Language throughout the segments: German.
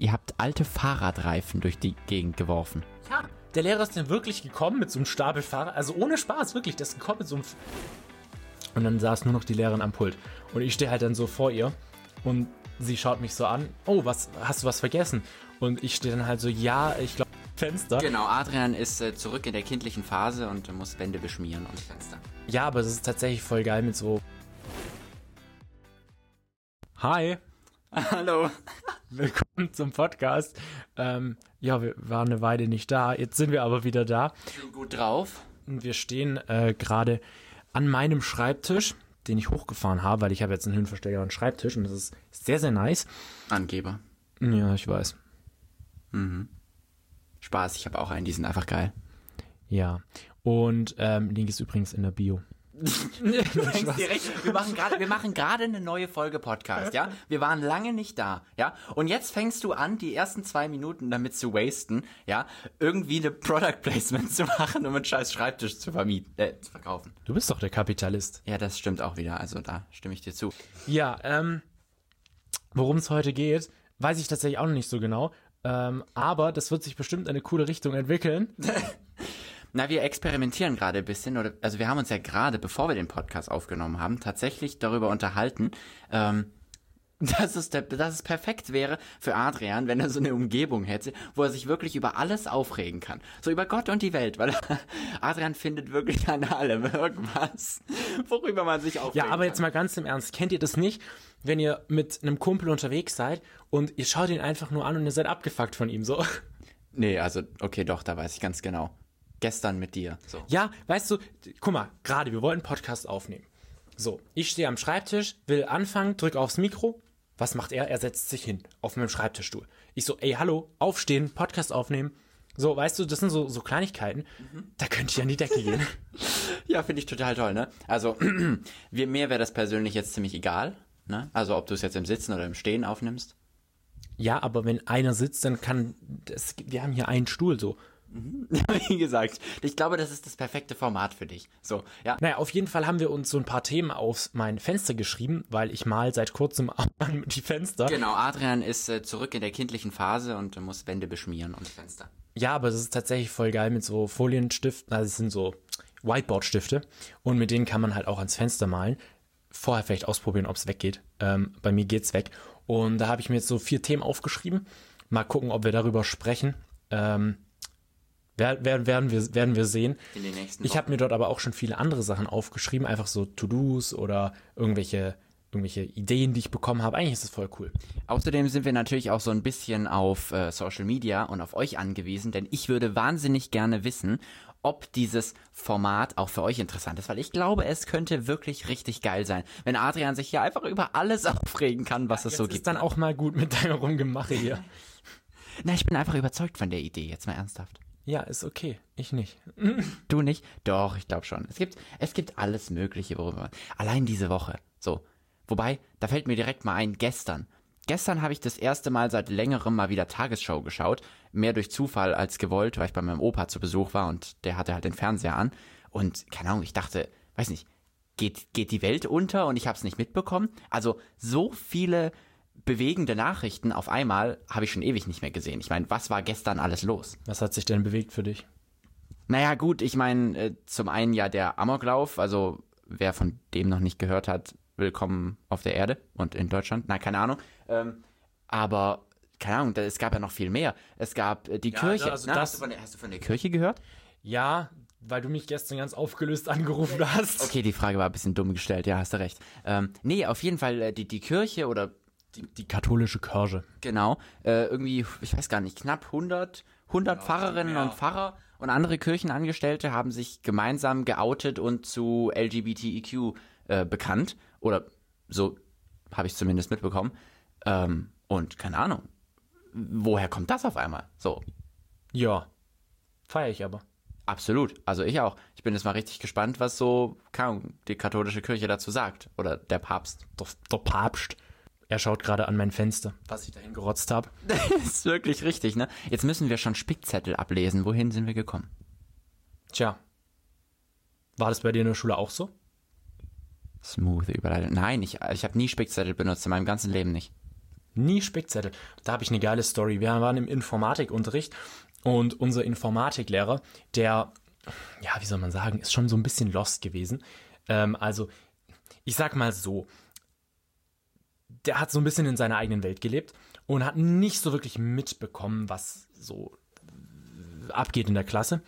Ihr habt alte Fahrradreifen durch die Gegend geworfen. Ja, der Lehrer ist dann wirklich gekommen mit so einem Stapel Fahrrad. Also ohne Spaß, wirklich. Der ist gekommen mit so einem. F und dann saß nur noch die Lehrerin am Pult. Und ich stehe halt dann so vor ihr. Und sie schaut mich so an. Oh, was, hast du was vergessen? Und ich stehe dann halt so, ja, ich glaube, Fenster. Genau, Adrian ist äh, zurück in der kindlichen Phase und muss Wände beschmieren und Fenster. Ja, aber es ist tatsächlich voll geil mit so. Hi. Hallo. Willkommen zum Podcast. Ähm, ja, wir waren eine Weile nicht da. Jetzt sind wir aber wieder da. Bin gut drauf. Und wir stehen äh, gerade an meinem Schreibtisch, den ich hochgefahren habe, weil ich habe jetzt einen höhenverstellbaren Schreibtisch und das ist sehr, sehr nice. Angeber. Ja, ich weiß. Spaß, ich habe auch einen, die sind einfach geil. Ja. Und ähm, Link ist übrigens in der Bio. Direkt, wir machen gerade, wir machen gerade eine neue Folge Podcast, ja? Wir waren lange nicht da, ja? Und jetzt fängst du an, die ersten zwei Minuten damit zu wasten, ja? Irgendwie eine Product Placement zu machen, um einen scheiß Schreibtisch zu vermieten, äh, zu verkaufen. Du bist doch der Kapitalist. Ja, das stimmt auch wieder, also da stimme ich dir zu. Ja, ähm, worum es heute geht, weiß ich tatsächlich auch noch nicht so genau. Ähm, aber das wird sich bestimmt in eine coole Richtung entwickeln. Na, wir experimentieren gerade ein bisschen, oder also wir haben uns ja gerade, bevor wir den Podcast aufgenommen haben, tatsächlich darüber unterhalten, ähm, dass es, der, dass es perfekt wäre für Adrian, wenn er so eine Umgebung hätte, wo er sich wirklich über alles aufregen kann. So über Gott und die Welt, weil Adrian findet wirklich an allem irgendwas, worüber man sich aufregen Ja, aber jetzt kann. mal ganz im Ernst, kennt ihr das nicht, wenn ihr mit einem Kumpel unterwegs seid und ihr schaut ihn einfach nur an und ihr seid abgefuckt von ihm so? Nee, also, okay, doch, da weiß ich ganz genau. Gestern mit dir. So. Ja, weißt du, guck mal, gerade, wir wollten Podcast aufnehmen. So, ich stehe am Schreibtisch, will anfangen, drück aufs Mikro. Was macht er? Er setzt sich hin auf meinem Schreibtischstuhl. Ich so, ey, hallo, aufstehen, Podcast aufnehmen. So, weißt du, das sind so, so Kleinigkeiten. Da könnte ich an die Decke gehen. Ja, finde ich total toll, ne? Also, mir wäre das persönlich jetzt ziemlich egal, ne? Also, ob du es jetzt im Sitzen oder im Stehen aufnimmst. Ja, aber wenn einer sitzt, dann kann, das, wir haben hier einen Stuhl so. Wie gesagt, ich glaube, das ist das perfekte Format für dich. So, ja. Naja, auf jeden Fall haben wir uns so ein paar Themen auf mein Fenster geschrieben, weil ich mal seit kurzem die Fenster. Genau, Adrian ist äh, zurück in der kindlichen Phase und muss Wände beschmieren und Fenster. Ja, aber es ist tatsächlich voll geil mit so Folienstiften, also es sind so Whiteboard-Stifte und mit denen kann man halt auch ans Fenster malen. Vorher vielleicht ausprobieren, ob es weggeht. Ähm, bei mir geht's weg. Und da habe ich mir jetzt so vier Themen aufgeschrieben. Mal gucken, ob wir darüber sprechen. Ähm, wer- wer- werden, wir, werden wir sehen. In den nächsten Ich habe mir dort aber auch schon viele andere Sachen aufgeschrieben, einfach so To-Dos oder irgendwelche, irgendwelche Ideen, die ich bekommen habe. Eigentlich ist das voll cool. Außerdem sind wir natürlich auch so ein bisschen auf äh, Social Media und auf euch angewiesen, denn ich würde wahnsinnig gerne wissen, ob dieses Format auch für euch interessant ist, weil ich glaube, es könnte wirklich richtig geil sein, wenn Adrian sich hier einfach über alles aufregen kann, was es so gibt. ist dann auch mal gut mit deiner Rumgemache hier. Na, ich bin einfach überzeugt von der Idee, jetzt mal ernsthaft. Ja, ist okay. Ich nicht. Du nicht? Doch, ich glaube schon. Es gibt, es gibt alles Mögliche, worüber man. Allein diese Woche. So. Wobei, da fällt mir direkt mal ein, gestern. Gestern habe ich das erste Mal seit längerem mal wieder Tagesschau geschaut. Mehr durch Zufall als gewollt, weil ich bei meinem Opa zu Besuch war und der hatte halt den Fernseher an. Und keine Ahnung, ich dachte, weiß nicht, geht, geht die Welt unter und ich habe es nicht mitbekommen? Also so viele bewegende Nachrichten auf einmal habe ich schon ewig nicht mehr gesehen. Ich meine, was war gestern alles los? Was hat sich denn bewegt für dich? Naja, gut, ich meine, äh, zum einen ja der Amoklauf, also wer von dem noch nicht gehört hat, willkommen auf der Erde und in Deutschland. Na, keine Ahnung. Ähm, aber, keine Ahnung, es gab ja noch viel mehr. Es gab äh, die Kirche. also Na, hast, du von der, hast du von der Kirche gehört? Ja, weil du mich gestern ganz aufgelöst angerufen hast. Okay, die Frage war ein bisschen dumm gestellt, ja, hast du recht. Ähm, nee, auf jeden Fall äh, die, die Kirche oder Die, die katholische Kirche. Genau, äh, irgendwie, ich weiß gar nicht, knapp 100, 100 Pfarrerinnen und Pfarrer und andere Kirchenangestellte haben sich gemeinsam geoutet und zu LGBTIQ äh, bekannt. Oder so habe ich zumindest mitbekommen. Ähm, und keine Ahnung, woher kommt das auf einmal? So, Ja. Feier ich aber. absolut. Also ich auch. Ich bin jetzt mal richtig gespannt, was so, keine Ahnung, die katholische Kirche dazu sagt. Oder der Papst. Der, der Papst. Er schaut gerade an mein Fenster, was ich dahin gerotzt habe. Das ist wirklich richtig, ne? Jetzt müssen wir schon Spickzettel ablesen. Wohin sind wir gekommen? Tja. War das bei dir in der Schule auch so? Smooth Überleitung. Nein, ich, ich habe nie Spickzettel benutzt, in meinem ganzen Leben nicht. Nie Spickzettel. Da habe ich eine geile Story. Wir waren im Informatikunterricht und unser Informatiklehrer, der, ja, wie soll man sagen, ist schon so ein bisschen lost gewesen. Ähm, also, ich sag mal so, der hat so ein bisschen in seiner eigenen Welt gelebt und hat nicht so wirklich mitbekommen, was so abgeht in der Klasse.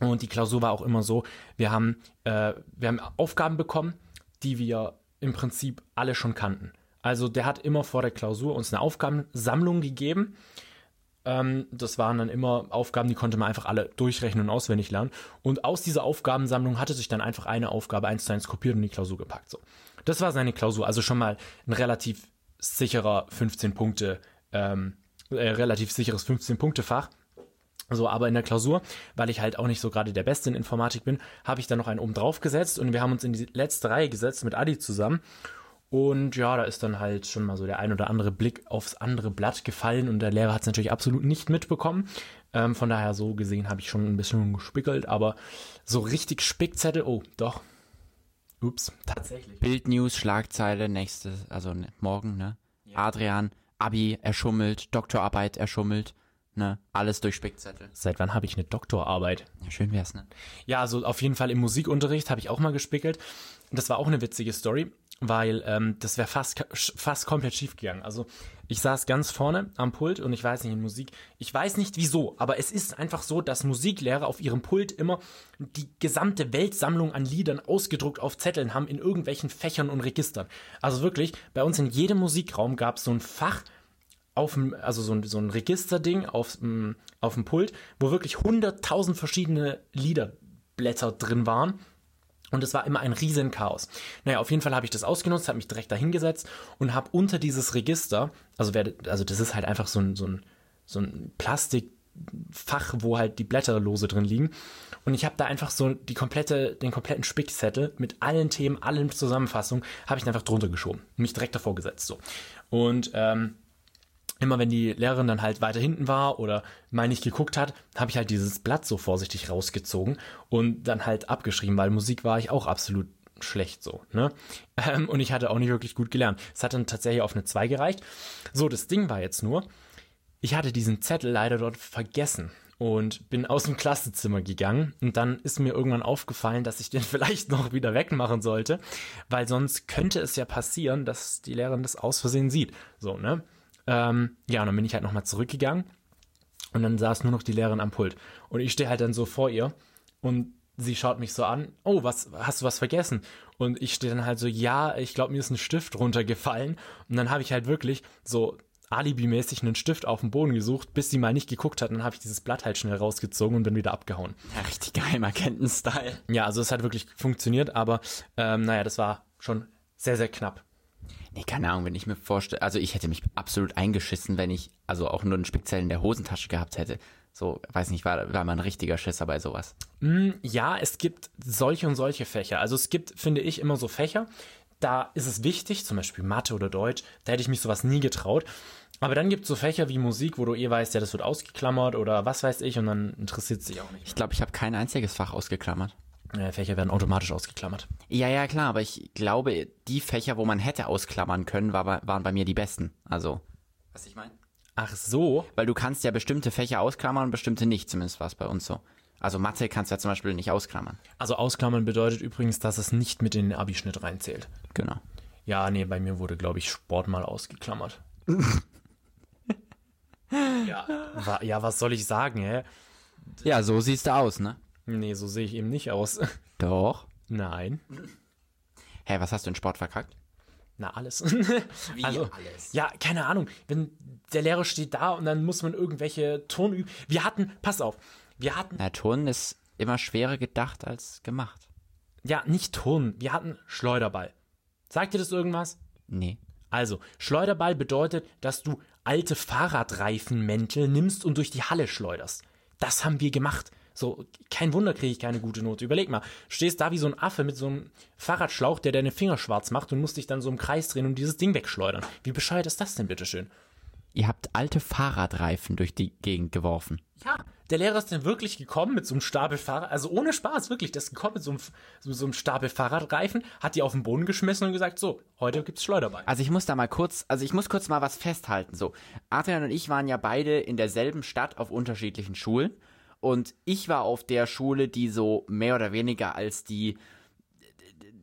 Und die Klausur war auch immer so, wir haben, äh, wir haben Aufgaben bekommen, die wir im Prinzip alle schon kannten. Also der hat immer vor der Klausur uns eine Aufgabensammlung gegeben. Ähm, das waren dann immer Aufgaben, die konnte man einfach alle durchrechnen und auswendig lernen. Und aus dieser Aufgabensammlung hatte sich dann einfach eine Aufgabe eins zu eins kopiert und in die Klausur gepackt. So. Das war seine Klausur. Also schon mal ein relativ sicherer 15 Punkte, ähm, äh, relativ sicheres 15-Punkte-Fach. So, aber in der Klausur, weil ich halt auch nicht so gerade der Beste in Informatik bin, habe ich dann noch einen oben drauf gesetzt und wir haben uns in die letzte Reihe gesetzt mit Adi zusammen. Und ja, da ist dann halt schon mal so der ein oder andere Blick aufs andere Blatt gefallen und der Lehrer hat es natürlich absolut nicht mitbekommen. Ähm, von daher so gesehen habe ich schon ein bisschen gespickelt, aber so richtig Spickzettel, oh, doch. Ups, tatsächlich. Bildnews, Schlagzeile, nächstes, also morgen, ne? Adrian, Abi erschummelt, Doktorarbeit erschummelt, ne? Alles durch Spickzettel. Seit wann habe ich eine Doktorarbeit? Ja, schön wär's, ne? Ja, also auf jeden Fall im Musikunterricht habe ich auch mal gespickelt. Das war auch eine witzige Story, weil ähm, das wäre fast, fast komplett schief gegangen. Also ich saß ganz vorne am Pult und ich weiß nicht in Musik, ich weiß nicht wieso, aber es ist einfach so, dass Musiklehrer auf ihrem Pult immer die gesamte Weltsammlung an Liedern ausgedruckt auf Zetteln haben in irgendwelchen Fächern und Registern. Also wirklich, bei uns in jedem Musikraum gab es so ein Fach, auf also so ein, so ein Registerding auf, auf dem Pult, wo wirklich hunderttausend verschiedene Liederblätter drin waren. Und es war immer ein riesen Chaos. Naja, auf jeden Fall habe ich das ausgenutzt, habe mich direkt dahingesetzt und habe unter dieses Register, also, wer, also das ist halt einfach so ein, so ein, so ein Plastikfach, wo halt die Blätter lose drin liegen. Und ich habe da einfach so die komplette, den kompletten Spickzettel mit allen Themen, allen Zusammenfassungen, habe ich einfach drunter geschoben. Mich direkt davor gesetzt. So. Und ähm, immer wenn die Lehrerin dann halt weiter hinten war oder mal nicht geguckt hat, habe ich halt dieses Blatt so vorsichtig rausgezogen und dann halt abgeschrieben, weil Musik war ich auch absolut schlecht so, ne? Ähm, und ich hatte auch nicht wirklich gut gelernt. Es hat dann tatsächlich auf eine 2 gereicht. So, das Ding war jetzt nur, ich hatte diesen Zettel leider dort vergessen und bin aus dem Klassenzimmer gegangen und dann ist mir irgendwann aufgefallen, dass ich den vielleicht noch wieder wegmachen sollte, weil sonst könnte es ja passieren, dass die Lehrerin das aus Versehen sieht. So, ne? Ähm, ja, und dann bin ich halt nochmal zurückgegangen und dann saß nur noch die Lehrerin am Pult. Und ich stehe halt dann so vor ihr und sie schaut mich so an, oh, was, hast du was vergessen? Und ich stehe dann halt so, ja, ich glaube, mir ist ein Stift runtergefallen. Und dann habe ich halt wirklich so alibimäßig einen Stift auf dem Boden gesucht, bis sie mal nicht geguckt hat. Und dann habe ich dieses Blatt halt schnell rausgezogen und bin wieder abgehauen. Ja, richtig geheimer Kentenstyle. Ja, also es hat wirklich funktioniert, aber ähm, naja, das war schon sehr, sehr knapp. Nee, keine Ahnung, wenn ich mir vorstelle, also ich hätte mich absolut eingeschissen, wenn ich also auch nur einen Spickzettel in der Hosentasche gehabt hätte. So, weiß nicht, war, war man ein richtiger Schisser bei sowas. Mm, ja, es gibt solche und solche Fächer. Also es gibt, finde ich, immer so Fächer, da ist es wichtig, zum Beispiel Mathe oder Deutsch, da hätte ich mich sowas nie getraut. Aber dann gibt es so Fächer wie Musik, wo du eh weißt, ja, das wird ausgeklammert oder was weiß ich und dann interessiert es sich auch nicht. Ich glaube, ich habe kein einziges Fach ausgeklammert. Äh, Fächer werden automatisch ausgeklammert. Ja, ja, klar, aber ich glaube, die Fächer, wo man hätte ausklammern können, war, waren bei mir die besten. Also, was ich meine? Ach so. Weil du kannst ja bestimmte Fächer ausklammern und bestimmte nicht, zumindest war es bei uns so. Also Mathe kannst du ja zum Beispiel nicht ausklammern. Also ausklammern bedeutet übrigens, dass es nicht mit in den Abischnitt reinzählt. Genau. Ja, nee, bei mir wurde, glaube ich, Sport mal ausgeklammert. ja. Wa ja, was soll ich sagen, hä? Ja, so siehst du aus, ne? Nee, so sehe ich eben nicht aus. Doch. Nein. Hä, was hast du in Sport verkackt? Na, alles. Wie also, alles? Ja, keine Ahnung. Wenn der Lehrer steht da und dann muss man irgendwelche Turnübungen. Wir hatten, pass auf, wir hatten. Na, Turnen ist immer schwerer gedacht als gemacht. Ja, nicht Turnen. Wir hatten Schleuderball. Sagt dir das irgendwas? Nee. Also, Schleuderball bedeutet, dass du alte Fahrradreifenmäntel nimmst und durch die Halle schleuderst. Das haben wir gemacht. So, kein Wunder kriege ich keine gute Note. Überleg mal, stehst da wie so ein Affe mit so einem Fahrradschlauch, der deine Finger schwarz macht und musst dich dann so im Kreis drehen und dieses Ding wegschleudern. Wie bescheuert ist das denn, bitteschön? Ihr habt alte Fahrradreifen durch die Gegend geworfen. Ja, der Lehrer ist dann wirklich gekommen mit so einem Stapel Fahrrad, also ohne Spaß, wirklich, der ist gekommen mit so einem, so einem Stapel Fahrradreifen, hat die auf den Boden geschmissen und gesagt, so, heute gibt's Schleuderball. Also ich muss da mal kurz, also ich muss kurz mal was festhalten. So, Adrian und ich waren ja beide in derselben Stadt auf unterschiedlichen Schulen. Und ich war auf der Schule, die so mehr oder weniger als die,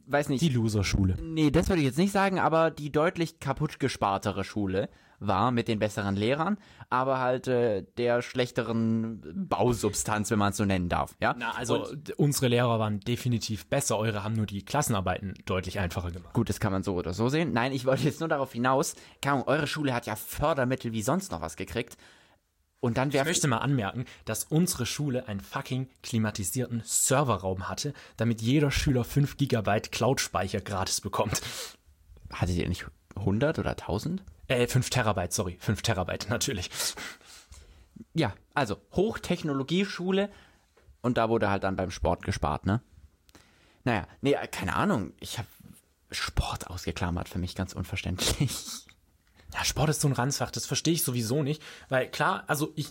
weiß nicht. Die Loser-Schule. Nee, das würde ich jetzt nicht sagen, aber die deutlich kaputt gespartere Schule war mit den besseren Lehrern, aber halt äh, der schlechteren Bausubstanz, wenn man es so nennen darf. Ja, Na, also Und, unsere Lehrer waren definitiv besser, eure haben nur die Klassenarbeiten deutlich einfacher gemacht. Gut, das kann man so oder so sehen. Nein, ich wollte jetzt nur darauf hinaus, keine Ahnung, eure Schule hat ja Fördermittel wie sonst noch was gekriegt. Und dann ich möchte mal anmerken, dass unsere Schule einen fucking klimatisierten Serverraum hatte, damit jeder Schüler 5 GB Cloud-Speicher gratis bekommt. Hattet ihr nicht 100 oder 1000? Äh, 5 Terabyte, sorry. 5 Terabyte, natürlich. Ja, also Hochtechnologieschule und da wurde halt dann beim Sport gespart, ne? Naja, nee, keine Ahnung. Ich habe Sport ausgeklammert, für mich ganz unverständlich. Ja, Sport ist so ein Ranzfach, das verstehe ich sowieso nicht, weil klar, also ich,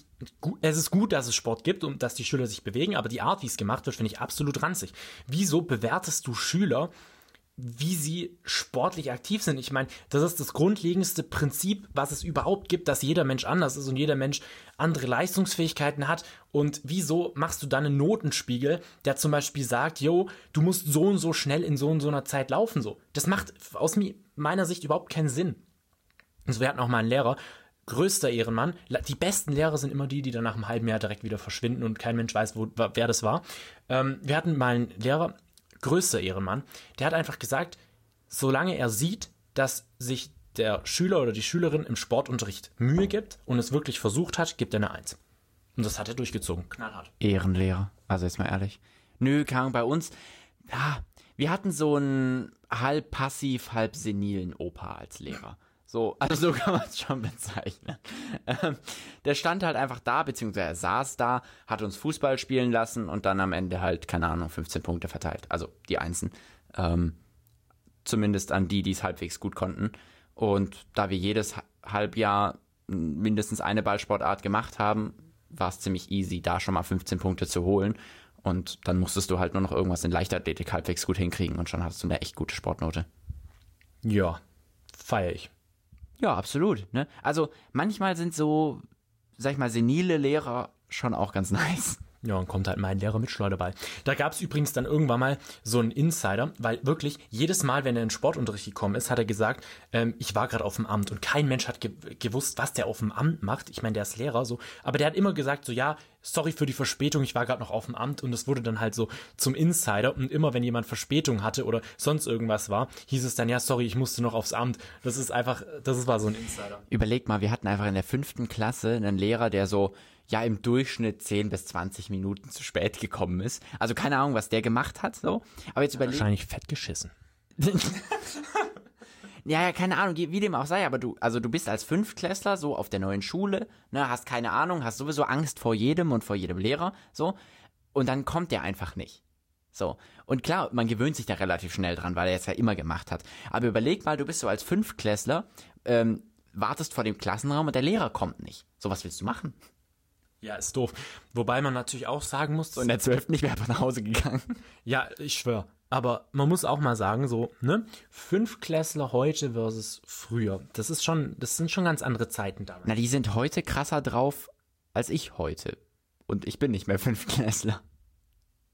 es ist gut, dass es Sport gibt und dass die Schüler sich bewegen, aber die Art, wie es gemacht wird, finde ich absolut ranzig. Wieso bewertest du Schüler, wie sie sportlich aktiv sind? Ich meine, das ist das grundlegendste Prinzip, was es überhaupt gibt, dass jeder Mensch anders ist und jeder Mensch andere Leistungsfähigkeiten hat. Und wieso machst du dann einen Notenspiegel, der zum Beispiel sagt, yo, du musst so und so schnell in so und so einer Zeit laufen, so? Das macht aus meiner Sicht überhaupt keinen Sinn. Also wir hatten auch mal einen Lehrer, größter Ehrenmann. Die besten Lehrer sind immer die, die dann nach einem halben Jahr direkt wieder verschwinden und kein Mensch weiß, wo, wer das war. Ähm, wir hatten mal einen Lehrer, größter Ehrenmann, der hat einfach gesagt, solange er sieht, dass sich der Schüler oder die Schülerin im Sportunterricht Mühe gibt und es wirklich versucht hat, gibt er eine Eins. Und das hat er durchgezogen. Knallhart. Ehrenlehrer. Also jetzt mal ehrlich. Nö, kam bei uns. Ja, wir hatten so einen halb passiv, halb senilen Opa als Lehrer. So, also so kann man es schon bezeichnen. Ähm, der stand halt einfach da, beziehungsweise er saß da, hat uns Fußball spielen lassen und dann am Ende halt, keine Ahnung, 15 Punkte verteilt. Also die Einsen. Ähm, zumindest an die, die es halbwegs gut konnten. Und da wir jedes Halbjahr mindestens eine Ballsportart gemacht haben, war es ziemlich easy, da schon mal 15 Punkte zu holen. Und dann musstest du halt nur noch irgendwas in Leichtathletik halbwegs gut hinkriegen und schon hattest du eine echt gute Sportnote. Ja, feier ich. Ja, absolut. Ne? Also manchmal sind so, sag ich mal, senile Lehrer schon auch ganz nice. Ja, und kommt halt mein Lehrer mit Schleuderball. Da gab es übrigens dann irgendwann mal so einen Insider, weil wirklich jedes Mal, wenn er in den Sportunterricht gekommen ist, hat er gesagt, ähm, ich war gerade auf dem Amt und kein Mensch hat ge gewusst, was der auf dem Amt macht. Ich meine, der ist Lehrer, so, aber der hat immer gesagt, so ja, sorry für die Verspätung, ich war gerade noch auf dem Amt und es wurde dann halt so zum Insider und immer wenn jemand Verspätung hatte oder sonst irgendwas war, hieß es dann, ja, sorry, ich musste noch aufs Amt. Das ist einfach, das war so ein Insider. Überleg mal, wir hatten einfach in der fünften Klasse einen Lehrer, der so ja im Durchschnitt 10 bis 20 Minuten zu spät gekommen ist. Also keine Ahnung, was der gemacht hat, so. Aber jetzt überleg. Wahrscheinlich fett geschissen. ja, ja, keine Ahnung, wie dem auch sei, aber du, also du bist als Fünftklässler so auf der neuen Schule, ne, hast keine Ahnung, hast sowieso Angst vor jedem und vor jedem Lehrer, so. Und dann kommt der einfach nicht. So. Und klar, man gewöhnt sich da relativ schnell dran, weil er es ja immer gemacht hat. Aber überleg mal, du bist so als Fünftklässler, ähm, wartest vor dem Klassenraum und der Lehrer kommt nicht. So, was willst du machen? Ja, ist doof. Wobei man natürlich auch sagen muss. So in der 12. nicht mehr einfach nach Hause gegangen. Ja, ich schwör. Aber man muss auch mal sagen, so, ne? Fünfklässler heute versus früher. Das ist schon, das sind schon ganz andere Zeiten da. Na, die sind heute krasser drauf als ich heute. Und ich bin nicht mehr Fünfklässler.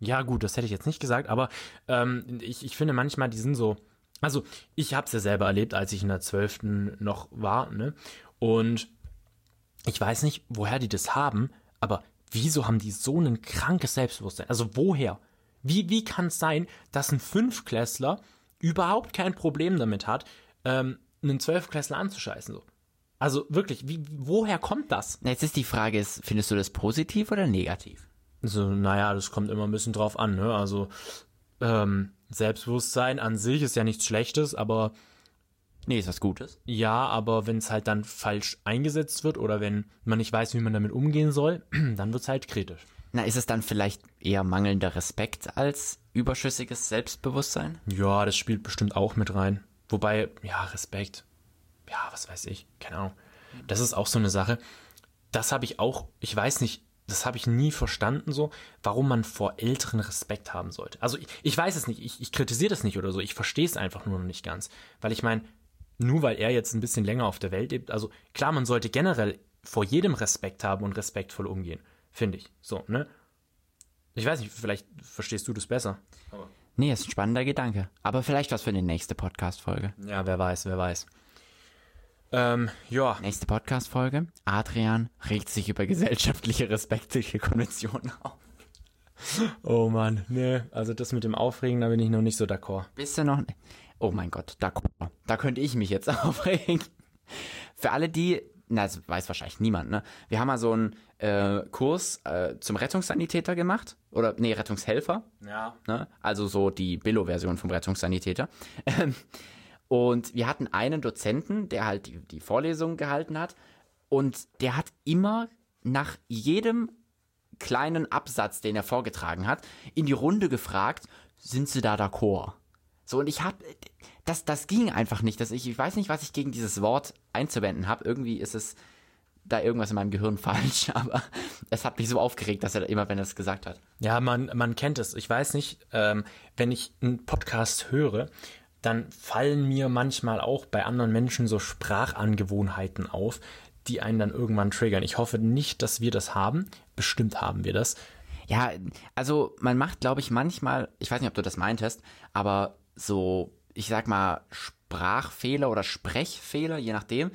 Ja, gut, das hätte ich jetzt nicht gesagt, aber ähm, ich, ich finde manchmal, die sind so. Also, ich habe es ja selber erlebt, als ich in der 12. noch war, ne? Und ich weiß nicht, woher die das haben, aber wieso haben die so ein krankes Selbstbewusstsein? Also woher? Wie, wie kann es sein, dass ein Fünfklässler überhaupt kein Problem damit hat, ähm, einen Zwölfklässler anzuscheißen? So? Also wirklich, wie, woher kommt das? Jetzt ist die Frage, ist, findest du das positiv oder negativ? Also, naja, das kommt immer ein bisschen drauf an, ne? Also, ähm, Selbstbewusstsein an sich ist ja nichts Schlechtes, aber Nee, ist was Gutes. Ja, aber wenn es halt dann falsch eingesetzt wird oder wenn man nicht weiß, wie man damit umgehen soll, dann wird es halt kritisch. Na, ist es dann vielleicht eher mangelnder Respekt als überschüssiges Selbstbewusstsein? Ja, das spielt bestimmt auch mit rein. Wobei, ja, Respekt. Ja, was weiß ich, keine Ahnung. Das ist auch so eine Sache. Das habe ich auch, ich weiß nicht, das habe ich nie verstanden so, warum man vor Älteren Respekt haben sollte. Also ich, ich weiß es nicht, ich, ich kritisiere das nicht oder so, ich verstehe es einfach nur noch nicht ganz. Weil ich meine, nur weil er jetzt ein bisschen länger auf der Welt lebt, also klar, man sollte generell vor jedem Respekt haben und respektvoll umgehen, finde ich. So, ne? Ich weiß nicht, vielleicht verstehst du das besser. Nee, ist ein spannender Gedanke. Aber vielleicht was für die nächste Podcast-Folge. Ja, wer weiß, wer weiß. Ähm, ja. Nächste Podcast-Folge. Adrian regt sich über gesellschaftliche respektliche Konventionen auf. Oh Mann, nee, also das mit dem Aufregen, da bin ich noch nicht so d'accord. Bist du noch? Oh mein Gott, da, da könnte ich mich jetzt aufregen. Für alle die, na, das weiß wahrscheinlich niemand, ne? Wir haben mal so einen äh, Kurs äh, zum Rettungssanitäter gemacht. Oder, nee, Rettungshelfer. Ja. Ne? Also so die Billo-Version vom Rettungssanitäter. Ähm, und wir hatten einen Dozenten, der halt die, die Vorlesung gehalten hat. Und der hat immer nach jedem kleinen Absatz, den er vorgetragen hat, in die Runde gefragt, sind Sie da d'accord? So, und ich hab, das, das ging einfach nicht. Dass ich, ich weiß nicht, was ich gegen dieses Wort einzuwenden habe. Irgendwie ist es da irgendwas in meinem Gehirn falsch, aber es hat mich so aufgeregt, dass er immer, wenn er es gesagt hat. Ja, man, man kennt es. Ich weiß nicht, ähm, wenn ich einen Podcast höre, dann fallen mir manchmal auch bei anderen Menschen so Sprachangewohnheiten auf, die einen dann irgendwann triggern. Ich hoffe nicht, dass wir das haben. Bestimmt haben wir das. Ja, also man macht, glaube ich, manchmal, ich weiß nicht, ob du das meintest, aber so, ich sag mal, Sprachfehler oder Sprechfehler, je nachdem,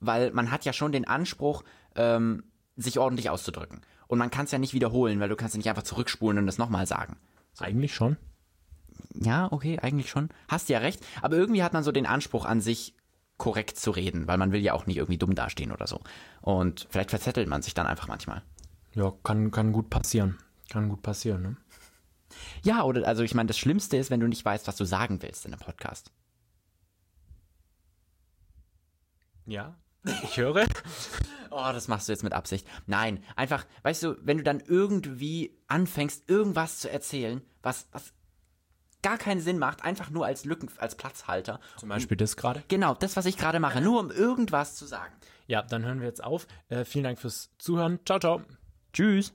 weil man hat ja schon den Anspruch, ähm, sich ordentlich auszudrücken. Und man kann es ja nicht wiederholen, weil du kannst ja nicht einfach zurückspulen und das nochmal sagen. Eigentlich schon. Ja, okay, eigentlich schon. Hast ja recht. Aber irgendwie hat man so den Anspruch an sich, korrekt zu reden, weil man will ja auch nicht irgendwie dumm dastehen oder so. Und vielleicht verzettelt man sich dann einfach manchmal. Ja, kann, kann gut passieren. Kann gut passieren, ne? Ja, oder also ich meine, das Schlimmste ist, wenn du nicht weißt, was du sagen willst in einem Podcast. Ja, ich höre. Oh, das machst du jetzt mit Absicht. Nein, einfach, weißt du, wenn du dann irgendwie anfängst, irgendwas zu erzählen, was, was gar keinen Sinn macht, einfach nur als Lücken, als Platzhalter. Zum Beispiel das gerade. Genau, das, was ich gerade mache, nur um irgendwas zu sagen. Ja, dann hören wir jetzt auf. Äh, vielen Dank fürs Zuhören. Ciao, ciao. Tschüss.